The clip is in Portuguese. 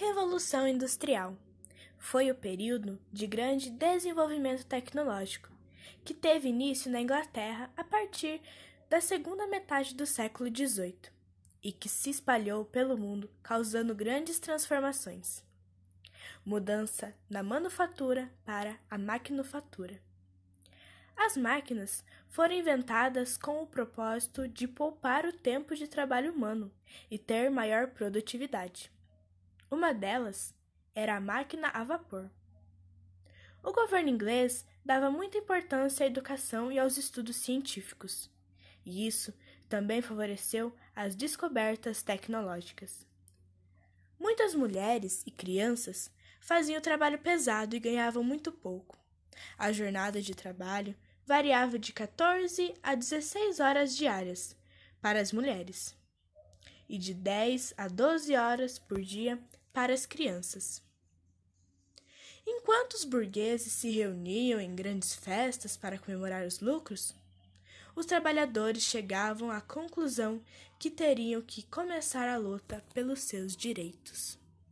Revolução Industrial foi o período de grande desenvolvimento tecnológico que teve início na Inglaterra a partir da segunda metade do século XVIII e que se espalhou pelo mundo, causando grandes transformações. Mudança na manufatura para a maquinofatura. As máquinas foram inventadas com o propósito de poupar o tempo de trabalho humano e ter maior produtividade. Uma delas era a máquina a vapor. O governo inglês dava muita importância à educação e aos estudos científicos, e isso também favoreceu as descobertas tecnológicas. Muitas mulheres e crianças faziam trabalho pesado e ganhavam muito pouco. A jornada de trabalho variava de 14 a 16 horas diárias para as mulheres e de 10 a 12 horas por dia para as crianças. Enquanto os burgueses se reuniam em grandes festas para comemorar os lucros, os trabalhadores chegavam à conclusão que teriam que começar a luta pelos seus direitos.